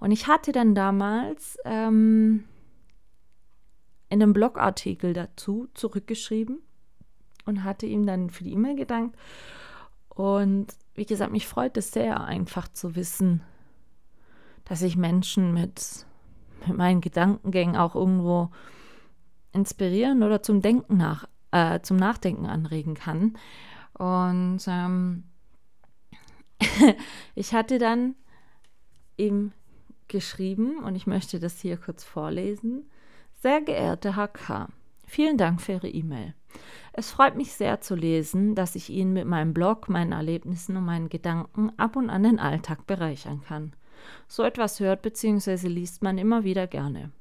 Und ich hatte dann damals ähm, in einem Blogartikel dazu zurückgeschrieben und hatte ihm dann für die E-Mail gedankt. Und wie gesagt, mich freut es sehr, einfach zu wissen, dass ich Menschen mit mit meinen Gedankengängen auch irgendwo inspirieren oder zum Denken nach, äh, zum Nachdenken anregen kann. Und ähm, ich hatte dann ihm geschrieben, und ich möchte das hier kurz vorlesen. Sehr geehrte HK, vielen Dank für Ihre E-Mail. Es freut mich sehr zu lesen, dass ich Ihnen mit meinem Blog, meinen Erlebnissen und meinen Gedanken ab und an den Alltag bereichern kann. So etwas hört bzw. liest man immer wieder gerne.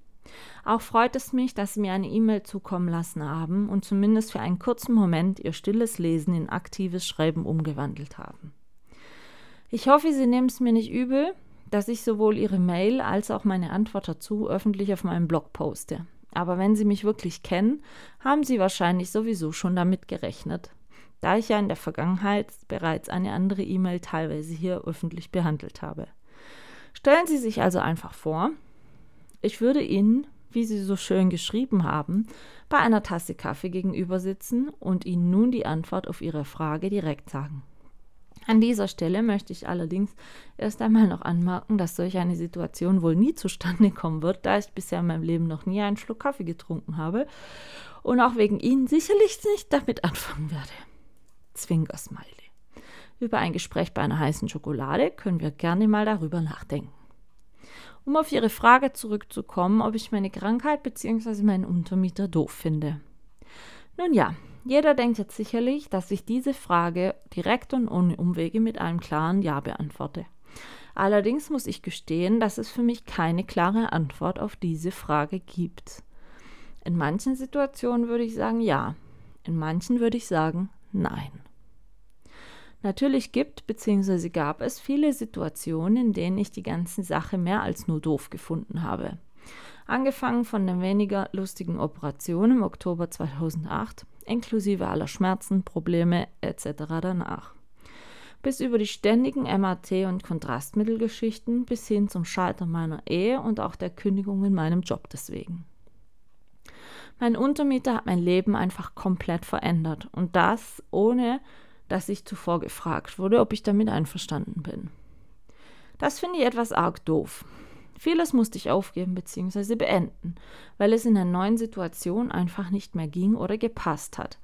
Auch freut es mich, dass Sie mir eine E-Mail zukommen lassen haben und zumindest für einen kurzen Moment Ihr stilles Lesen in aktives Schreiben umgewandelt haben. Ich hoffe, Sie nehmen es mir nicht übel, dass ich sowohl Ihre Mail als auch meine Antwort dazu öffentlich auf meinem Blog poste. Aber wenn Sie mich wirklich kennen, haben Sie wahrscheinlich sowieso schon damit gerechnet, da ich ja in der Vergangenheit bereits eine andere E-Mail teilweise hier öffentlich behandelt habe. Stellen Sie sich also einfach vor, ich würde Ihnen, wie Sie so schön geschrieben haben, bei einer Tasse Kaffee gegenüber sitzen und Ihnen nun die Antwort auf Ihre Frage direkt sagen. An dieser Stelle möchte ich allerdings erst einmal noch anmerken, dass solch eine Situation wohl nie zustande kommen wird, da ich bisher in meinem Leben noch nie einen Schluck Kaffee getrunken habe und auch wegen Ihnen sicherlich nicht damit anfangen werde. Zwinker-Smiley. Über ein Gespräch bei einer heißen Schokolade können wir gerne mal darüber nachdenken. Um auf Ihre Frage zurückzukommen, ob ich meine Krankheit bzw. meinen Untermieter doof finde. Nun ja, jeder denkt jetzt sicherlich, dass ich diese Frage direkt und ohne Umwege mit einem klaren Ja beantworte. Allerdings muss ich gestehen, dass es für mich keine klare Antwort auf diese Frage gibt. In manchen Situationen würde ich sagen Ja, in manchen würde ich sagen Nein. Natürlich gibt bzw. gab es viele Situationen, in denen ich die ganze Sache mehr als nur doof gefunden habe. Angefangen von der weniger lustigen Operation im Oktober 2008, inklusive aller Schmerzen, Probleme etc. danach. Bis über die ständigen MAT- und Kontrastmittelgeschichten bis hin zum Scheitern meiner Ehe und auch der Kündigung in meinem Job deswegen. Mein Untermieter hat mein Leben einfach komplett verändert und das ohne dass ich zuvor gefragt wurde, ob ich damit einverstanden bin. Das finde ich etwas arg doof. Vieles musste ich aufgeben bzw. beenden, weil es in der neuen Situation einfach nicht mehr ging oder gepasst hat.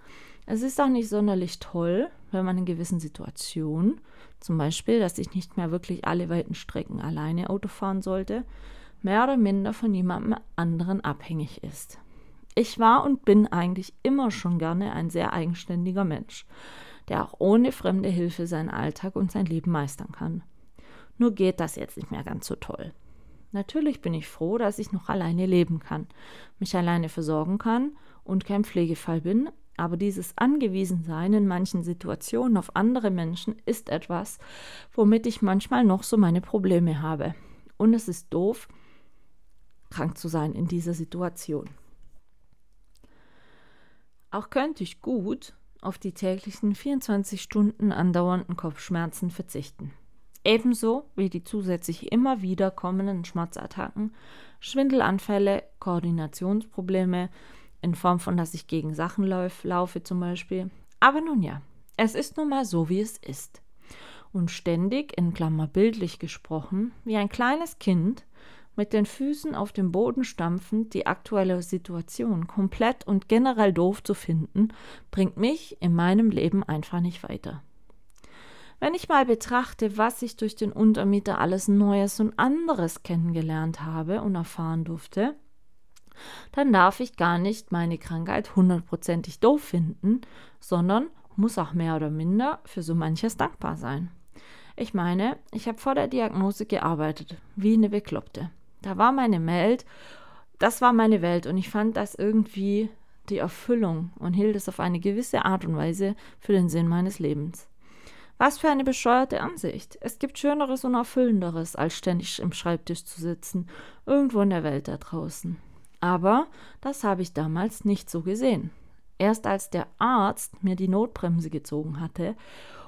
Es ist auch nicht sonderlich toll, wenn man in gewissen Situationen, zum Beispiel, dass ich nicht mehr wirklich alle weiten Strecken alleine Auto fahren sollte, mehr oder minder von jemandem anderen abhängig ist. Ich war und bin eigentlich immer schon gerne ein sehr eigenständiger Mensch der auch ohne fremde Hilfe seinen Alltag und sein Leben meistern kann. Nur geht das jetzt nicht mehr ganz so toll. Natürlich bin ich froh, dass ich noch alleine leben kann, mich alleine versorgen kann und kein Pflegefall bin, Aber dieses Angewiesensein in manchen Situationen auf andere Menschen ist etwas, womit ich manchmal noch so meine Probleme habe. Und es ist doof, krank zu sein in dieser Situation. Auch könnte ich gut auf die täglichen 24 Stunden andauernden Kopfschmerzen verzichten. Ebenso wie die zusätzlich immer wieder kommenden Schmerzattacken, Schwindelanfälle, Koordinationsprobleme in Form von, dass ich gegen Sachen lauf, laufe zum Beispiel. Aber nun ja, es ist nun mal so, wie es ist. Und ständig, in Klammer bildlich gesprochen, wie ein kleines Kind, mit den Füßen auf dem Boden stampfend die aktuelle Situation komplett und generell doof zu finden, bringt mich in meinem Leben einfach nicht weiter. Wenn ich mal betrachte, was ich durch den Untermieter alles Neues und anderes kennengelernt habe und erfahren durfte, dann darf ich gar nicht meine Krankheit hundertprozentig doof finden, sondern muss auch mehr oder minder für so manches dankbar sein. Ich meine, ich habe vor der Diagnose gearbeitet, wie eine Bekloppte. Da war meine Welt, das war meine Welt und ich fand das irgendwie die Erfüllung und hielt es auf eine gewisse Art und Weise für den Sinn meines Lebens. Was für eine bescheuerte Ansicht. Es gibt Schöneres und Erfüllenderes, als ständig im Schreibtisch zu sitzen, irgendwo in der Welt da draußen. Aber das habe ich damals nicht so gesehen. Erst als der Arzt mir die Notbremse gezogen hatte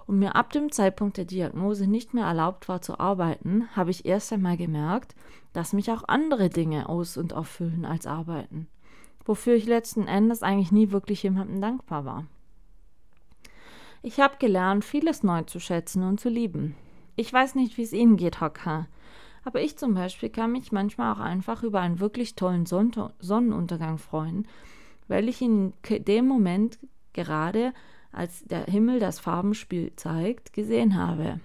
und mir ab dem Zeitpunkt der Diagnose nicht mehr erlaubt war zu arbeiten, habe ich erst einmal gemerkt, dass mich auch andere Dinge aus- und erfüllen als arbeiten, wofür ich letzten Endes eigentlich nie wirklich jemandem dankbar war. Ich habe gelernt, vieles neu zu schätzen und zu lieben. Ich weiß nicht, wie es Ihnen geht, Hocker. Aber ich zum Beispiel kann mich manchmal auch einfach über einen wirklich tollen Sonnenuntergang freuen, weil ich in dem Moment gerade, als der Himmel das Farbenspiel zeigt, gesehen habe.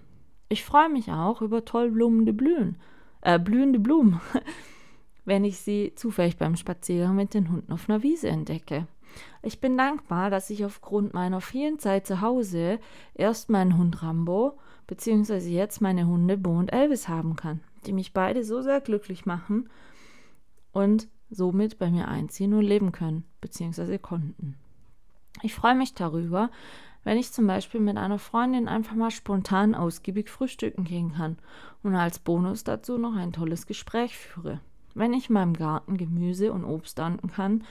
Ich freue mich auch über toll blumende Blühen, äh, blühende Blumen, wenn ich sie zufällig beim Spaziergang mit den Hunden auf einer Wiese entdecke. Ich bin dankbar, dass ich aufgrund meiner vielen Zeit zu Hause erst meinen Hund Rambo beziehungsweise jetzt meine Hunde Bo und Elvis haben kann, die mich beide so sehr glücklich machen und somit bei mir einziehen und leben können, beziehungsweise konnten. Ich freue mich darüber, wenn ich zum Beispiel mit einer Freundin einfach mal spontan ausgiebig frühstücken gehen kann und als Bonus dazu noch ein tolles Gespräch führe wenn ich meinem Garten Gemüse und Obst ernten kann,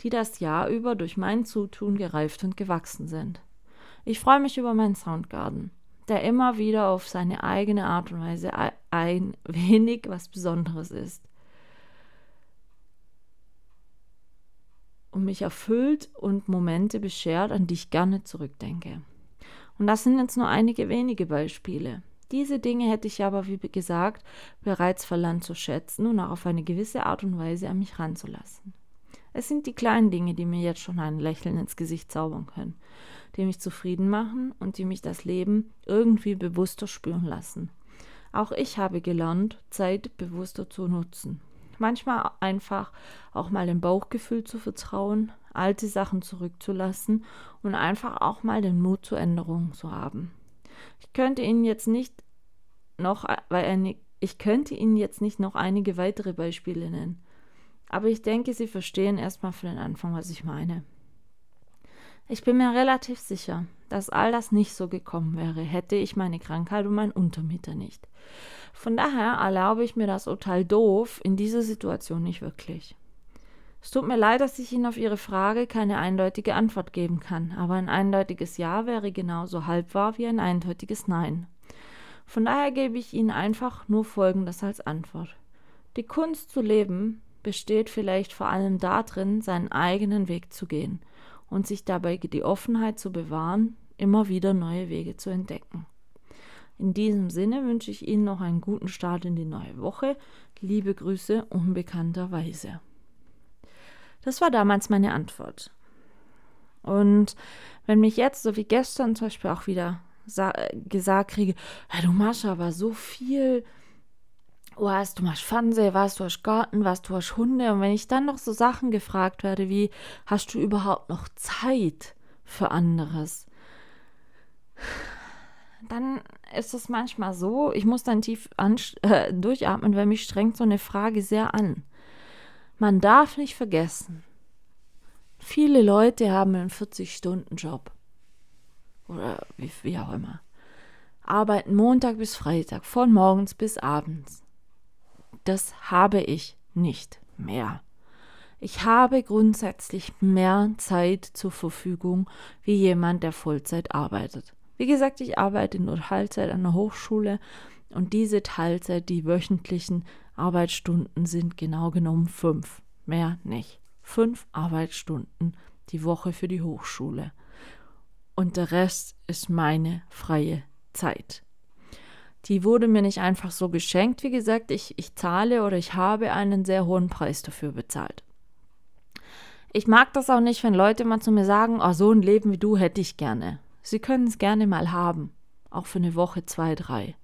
die das Jahr über durch mein Zutun gereift und gewachsen sind. Ich freue mich über meinen Soundgarten, der immer wieder auf seine eigene Art und Weise ein wenig was Besonderes ist. Und mich erfüllt und Momente beschert, an die ich gerne zurückdenke. Und das sind jetzt nur einige wenige Beispiele. Diese Dinge hätte ich aber, wie gesagt, bereits verlernt zu schätzen und auch auf eine gewisse Art und Weise an mich ranzulassen. Es sind die kleinen Dinge, die mir jetzt schon ein Lächeln ins Gesicht zaubern können, die mich zufrieden machen und die mich das Leben irgendwie bewusster spüren lassen. Auch ich habe gelernt, Zeit bewusster zu nutzen. Manchmal einfach auch mal dem Bauchgefühl zu vertrauen, alte Sachen zurückzulassen und einfach auch mal den Mut zur Änderung zu haben. Ich könnte Ihnen jetzt nicht noch, weil ich könnte Ihnen jetzt nicht noch einige weitere Beispiele nennen. Aber ich denke, Sie verstehen erstmal für den Anfang, was ich meine. Ich bin mir relativ sicher, dass all das nicht so gekommen wäre, hätte ich meine Krankheit und meinen Untermieter nicht. Von daher erlaube ich mir das Urteil doof in dieser Situation nicht wirklich. Es tut mir leid, dass ich Ihnen auf Ihre Frage keine eindeutige Antwort geben kann, aber ein eindeutiges Ja wäre genauso halb wahr wie ein eindeutiges Nein. Von daher gebe ich Ihnen einfach nur Folgendes als Antwort. Die Kunst zu leben besteht vielleicht vor allem darin, seinen eigenen Weg zu gehen und sich dabei die Offenheit zu bewahren, immer wieder neue Wege zu entdecken. In diesem Sinne wünsche ich Ihnen noch einen guten Start in die neue Woche. Liebe Grüße unbekannterweise. Das war damals meine Antwort. Und wenn mich jetzt, so wie gestern zum Beispiel auch wieder gesagt kriege, hey, du machst aber so viel, was, du machst Fernsehen, was, du hast Garten, was, du hast Hunde. Und wenn ich dann noch so Sachen gefragt werde wie, hast du überhaupt noch Zeit für anderes? Dann ist es manchmal so, ich muss dann tief äh, durchatmen, weil mich strengt so eine Frage sehr an. Man darf nicht vergessen, Viele Leute haben einen 40-Stunden-Job. Oder wie, wie auch immer. Arbeiten Montag bis Freitag, von morgens bis abends. Das habe ich nicht mehr. Ich habe grundsätzlich mehr Zeit zur Verfügung wie jemand, der Vollzeit arbeitet. Wie gesagt, ich arbeite nur Teilzeit an der Hochschule und diese Teilzeit, die wöchentlichen Arbeitsstunden sind genau genommen fünf, mehr nicht. Fünf Arbeitsstunden die Woche für die Hochschule. Und der Rest ist meine freie Zeit. Die wurde mir nicht einfach so geschenkt. Wie gesagt, ich, ich zahle oder ich habe einen sehr hohen Preis dafür bezahlt. Ich mag das auch nicht, wenn Leute mal zu mir sagen, oh, so ein Leben wie du hätte ich gerne. Sie können es gerne mal haben, auch für eine Woche, zwei, drei.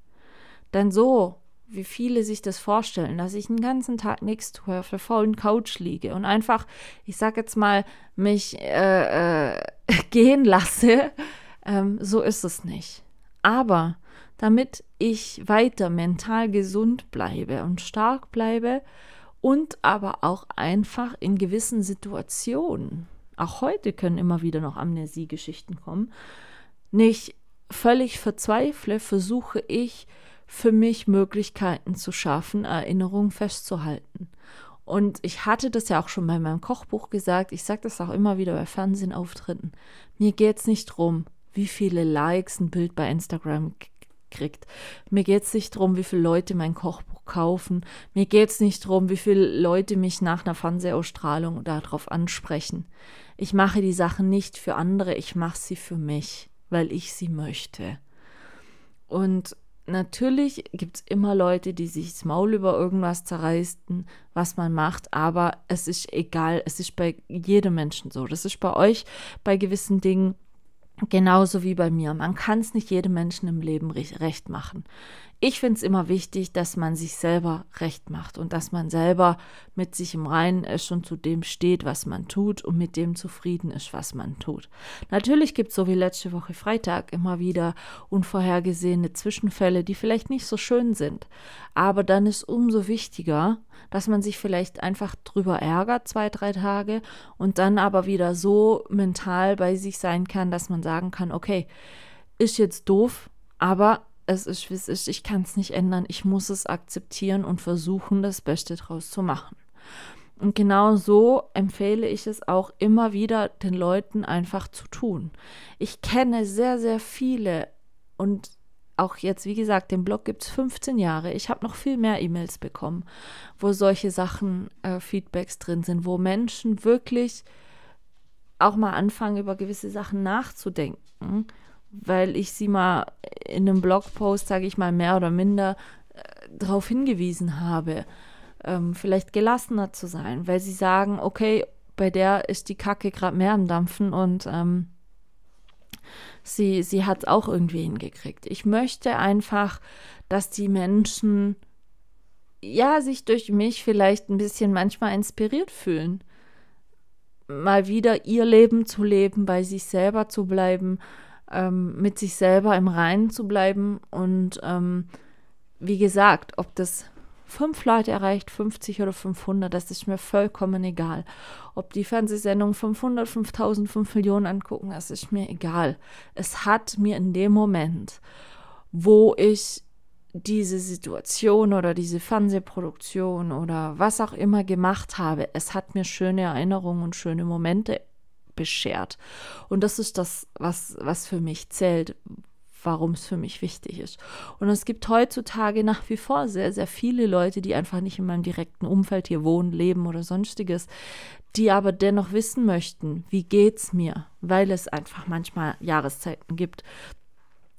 Denn so, wie viele sich das vorstellen, dass ich den ganzen Tag nichts tue, auf der faulen Couch liege und einfach, ich sag jetzt mal, mich äh, äh, gehen lasse, ähm, so ist es nicht. Aber damit ich weiter mental gesund bleibe und stark bleibe und aber auch einfach in gewissen Situationen, auch heute können immer wieder noch Amnesiegeschichten kommen, nicht völlig verzweifle, versuche ich für mich Möglichkeiten zu schaffen, Erinnerungen festzuhalten. Und ich hatte das ja auch schon bei meinem Kochbuch gesagt, ich sage das auch immer wieder bei Fernsehauftritten. Mir geht es nicht darum, wie viele Likes ein Bild bei Instagram kriegt. Mir geht es nicht darum, wie viele Leute mein Kochbuch kaufen. Mir geht es nicht darum, wie viele Leute mich nach einer Fernsehausstrahlung darauf ansprechen. Ich mache die Sachen nicht für andere, ich mache sie für mich, weil ich sie möchte. Und natürlich gibt es immer Leute, die sich das Maul über irgendwas zerreißen, was man macht, aber es ist egal, es ist bei jedem Menschen so. Das ist bei euch bei gewissen Dingen genauso wie bei mir. Man kann es nicht jedem Menschen im Leben recht machen ich finde es immer wichtig, dass man sich selber recht macht und dass man selber mit sich im Reinen ist und zu dem steht, was man tut und mit dem zufrieden ist, was man tut. Natürlich gibt es so wie letzte Woche Freitag immer wieder unvorhergesehene Zwischenfälle, die vielleicht nicht so schön sind. Aber dann ist umso wichtiger, dass man sich vielleicht einfach drüber ärgert, zwei, drei Tage, und dann aber wieder so mental bei sich sein kann, dass man sagen kann, okay, ist jetzt doof, aber es ist, wie es ist, ich kann es nicht ändern, ich muss es akzeptieren und versuchen, das Beste draus zu machen. Und genau so empfehle ich es auch immer wieder den Leuten einfach zu tun. Ich kenne sehr, sehr viele und auch jetzt, wie gesagt, den Blog gibt es 15 Jahre. Ich habe noch viel mehr E-Mails bekommen, wo solche Sachen, äh, Feedbacks drin sind, wo Menschen wirklich auch mal anfangen, über gewisse Sachen nachzudenken weil ich sie mal in einem Blogpost, sage ich mal, mehr oder minder äh, darauf hingewiesen habe, ähm, vielleicht gelassener zu sein, weil sie sagen, okay, bei der ist die Kacke gerade mehr am Dampfen und ähm, sie, sie hat es auch irgendwie hingekriegt. Ich möchte einfach, dass die Menschen ja sich durch mich vielleicht ein bisschen manchmal inspiriert fühlen. Mal wieder ihr Leben zu leben, bei sich selber zu bleiben, ähm, mit sich selber im Reinen zu bleiben. Und ähm, wie gesagt, ob das fünf Leute erreicht, 50 oder 500, das ist mir vollkommen egal. Ob die Fernsehsendung 500, 5000, 5 Millionen angucken, das ist mir egal. Es hat mir in dem Moment, wo ich diese Situation oder diese Fernsehproduktion oder was auch immer gemacht habe, es hat mir schöne Erinnerungen und schöne Momente beschert. Und das ist das, was, was für mich zählt, warum es für mich wichtig ist. Und es gibt heutzutage nach wie vor sehr, sehr viele Leute, die einfach nicht in meinem direkten Umfeld hier wohnen, leben oder sonstiges, die aber dennoch wissen möchten, wie geht's mir, weil es einfach manchmal Jahreszeiten gibt,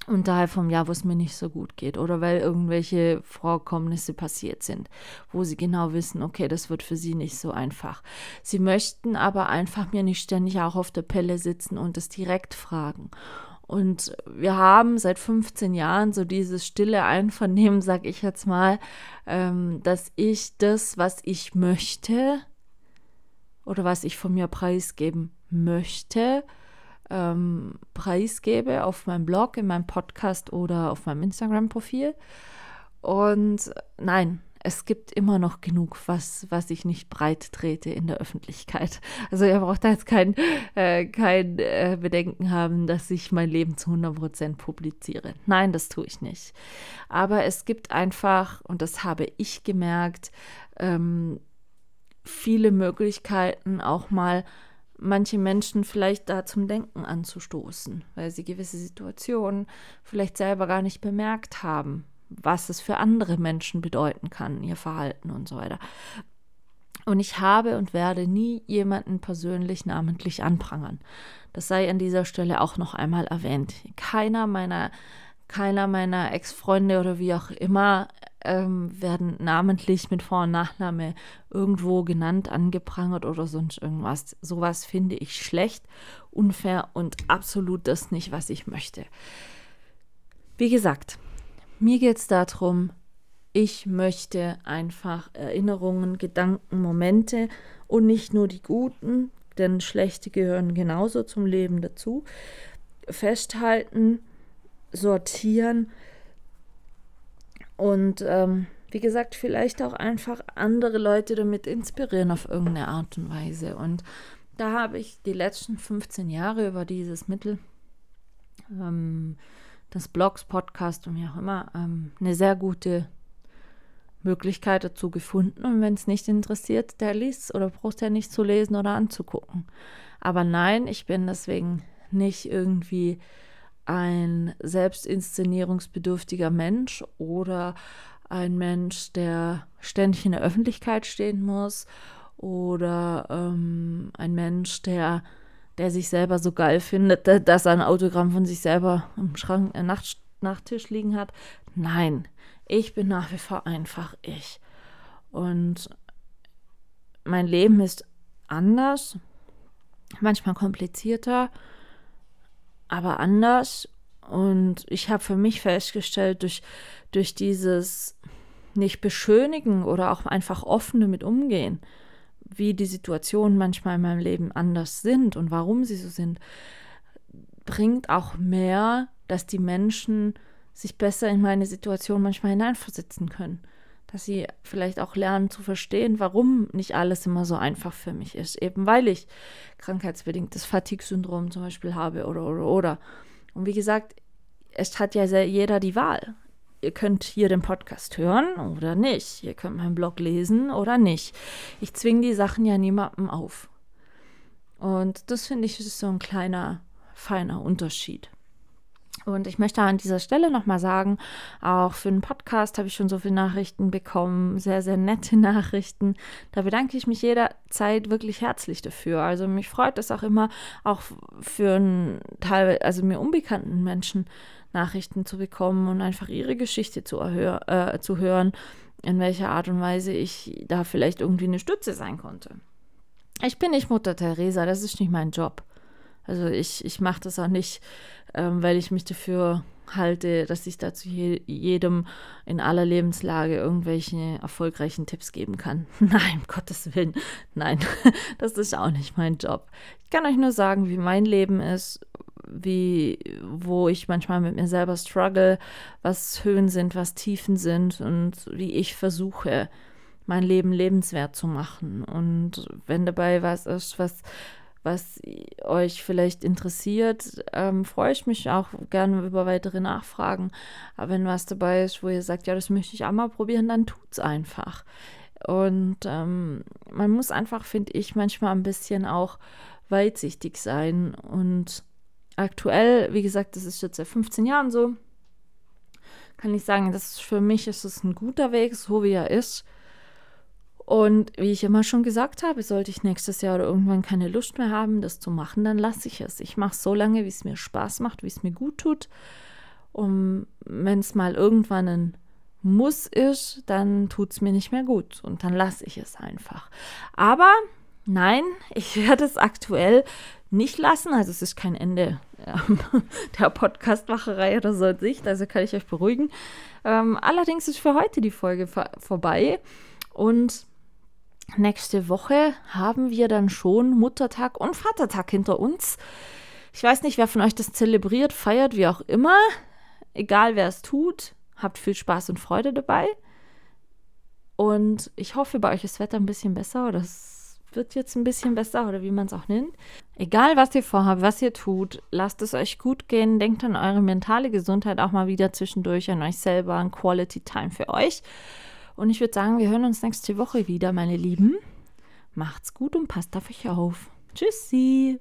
unterhalb vom Jahr, wo es mir nicht so gut geht oder weil irgendwelche Vorkommnisse passiert sind, wo sie genau wissen, okay, das wird für sie nicht so einfach. Sie möchten aber einfach mir nicht ständig auch auf der Pelle sitzen und es direkt fragen. Und wir haben seit 15 Jahren so dieses stille Einvernehmen, sag ich jetzt mal, ähm, dass ich das, was ich möchte oder was ich von mir preisgeben möchte, ähm, preisgebe auf meinem Blog, in meinem Podcast oder auf meinem Instagram-Profil. Und nein, es gibt immer noch genug, was, was ich nicht breit trete in der Öffentlichkeit. Also ihr braucht da jetzt kein, äh, kein äh, Bedenken haben, dass ich mein Leben zu 100% publiziere. Nein, das tue ich nicht. Aber es gibt einfach, und das habe ich gemerkt, ähm, viele Möglichkeiten auch mal manche Menschen vielleicht da zum Denken anzustoßen, weil sie gewisse Situationen vielleicht selber gar nicht bemerkt haben, was es für andere Menschen bedeuten kann, ihr Verhalten und so weiter. Und ich habe und werde nie jemanden persönlich namentlich anprangern. Das sei an dieser Stelle auch noch einmal erwähnt. Keiner meiner, keiner meiner Ex-Freunde oder wie auch immer ähm, werden namentlich mit Vor- und Nachname irgendwo genannt, angeprangert oder sonst irgendwas. Sowas finde ich schlecht, unfair und absolut das nicht, was ich möchte. Wie gesagt, mir geht es darum, ich möchte einfach Erinnerungen, Gedanken, Momente und nicht nur die guten, denn schlechte gehören genauso zum Leben dazu, festhalten, sortieren und ähm, wie gesagt, vielleicht auch einfach andere Leute damit inspirieren auf irgendeine Art und Weise. Und da habe ich die letzten 15 Jahre über dieses Mittel, ähm, das Blogs, Podcast und wie auch immer, ähm, eine sehr gute Möglichkeit dazu gefunden. Und wenn es nicht interessiert, der liest oder braucht er nicht zu lesen oder anzugucken. Aber nein, ich bin deswegen nicht irgendwie ein selbstinszenierungsbedürftiger Mensch oder ein Mensch, der ständig in der Öffentlichkeit stehen muss oder ähm, ein Mensch, der, der sich selber so geil findet, dass er ein Autogramm von sich selber im Schrank, äh, Nacht, Nachttisch liegen hat. Nein, ich bin nach wie vor einfach ich. Und mein Leben ist anders, manchmal komplizierter aber anders. Und ich habe für mich festgestellt, durch, durch dieses nicht beschönigen oder auch einfach offen damit umgehen, wie die Situationen manchmal in meinem Leben anders sind und warum sie so sind, bringt auch mehr, dass die Menschen sich besser in meine Situation manchmal hineinversetzen können dass sie vielleicht auch lernen zu verstehen, warum nicht alles immer so einfach für mich ist. Eben weil ich krankheitsbedingtes Fatigue-Syndrom zum Beispiel habe oder, oder, oder. Und wie gesagt, es hat ja jeder die Wahl. Ihr könnt hier den Podcast hören oder nicht. Ihr könnt meinen Blog lesen oder nicht. Ich zwinge die Sachen ja niemandem auf. Und das finde ich ist so ein kleiner, feiner Unterschied. Und ich möchte an dieser Stelle nochmal sagen, auch für den Podcast habe ich schon so viele Nachrichten bekommen, sehr, sehr nette Nachrichten. Da bedanke ich mich jederzeit wirklich herzlich dafür. Also mich freut es auch immer, auch für einen Teil, also mir unbekannten Menschen Nachrichten zu bekommen und einfach ihre Geschichte zu, äh, zu hören, in welcher Art und Weise ich da vielleicht irgendwie eine Stütze sein konnte. Ich bin nicht Mutter Teresa, das ist nicht mein Job. Also ich, ich mache das auch nicht, ähm, weil ich mich dafür halte, dass ich dazu je, jedem in aller Lebenslage irgendwelche erfolgreichen Tipps geben kann. Nein, um Gottes Willen, nein, das ist auch nicht mein Job. Ich kann euch nur sagen, wie mein Leben ist, wie, wo ich manchmal mit mir selber struggle, was Höhen sind, was Tiefen sind und wie ich versuche, mein Leben lebenswert zu machen. Und wenn dabei was ist, was was euch vielleicht interessiert, ähm, freue ich mich auch gerne über weitere Nachfragen. Aber wenn was dabei ist, wo ihr sagt, ja, das möchte ich auch mal probieren, dann tut's einfach. Und ähm, man muss einfach, finde ich, manchmal ein bisschen auch weitsichtig sein. Und aktuell, wie gesagt, das ist jetzt seit 15 Jahren so, kann ich sagen, das ist, für mich ist es ein guter Weg, so wie er ist. Und wie ich immer schon gesagt habe, sollte ich nächstes Jahr oder irgendwann keine Lust mehr haben, das zu machen, dann lasse ich es. Ich mache es so lange, wie es mir Spaß macht, wie es mir gut tut. Und wenn es mal irgendwann ein Muss ist, dann tut es mir nicht mehr gut und dann lasse ich es einfach. Aber nein, ich werde es aktuell nicht lassen. Also es ist kein Ende der Podcastmacherei oder so in Sicht, also kann ich euch beruhigen. Ähm, allerdings ist für heute die Folge vor vorbei und Nächste Woche haben wir dann schon Muttertag und Vatertag hinter uns. Ich weiß nicht, wer von euch das zelebriert, feiert, wie auch immer. Egal wer es tut, habt viel Spaß und Freude dabei. Und ich hoffe, bei euch ist das Wetter ein bisschen besser oder es wird jetzt ein bisschen besser oder wie man es auch nennt. Egal, was ihr vorhabt, was ihr tut, lasst es euch gut gehen. Denkt an eure mentale Gesundheit auch mal wieder zwischendurch, an euch selber, an Quality Time für euch. Und ich würde sagen, wir hören uns nächste Woche wieder, meine Lieben. Macht's gut und passt auf euch auf. Tschüssi.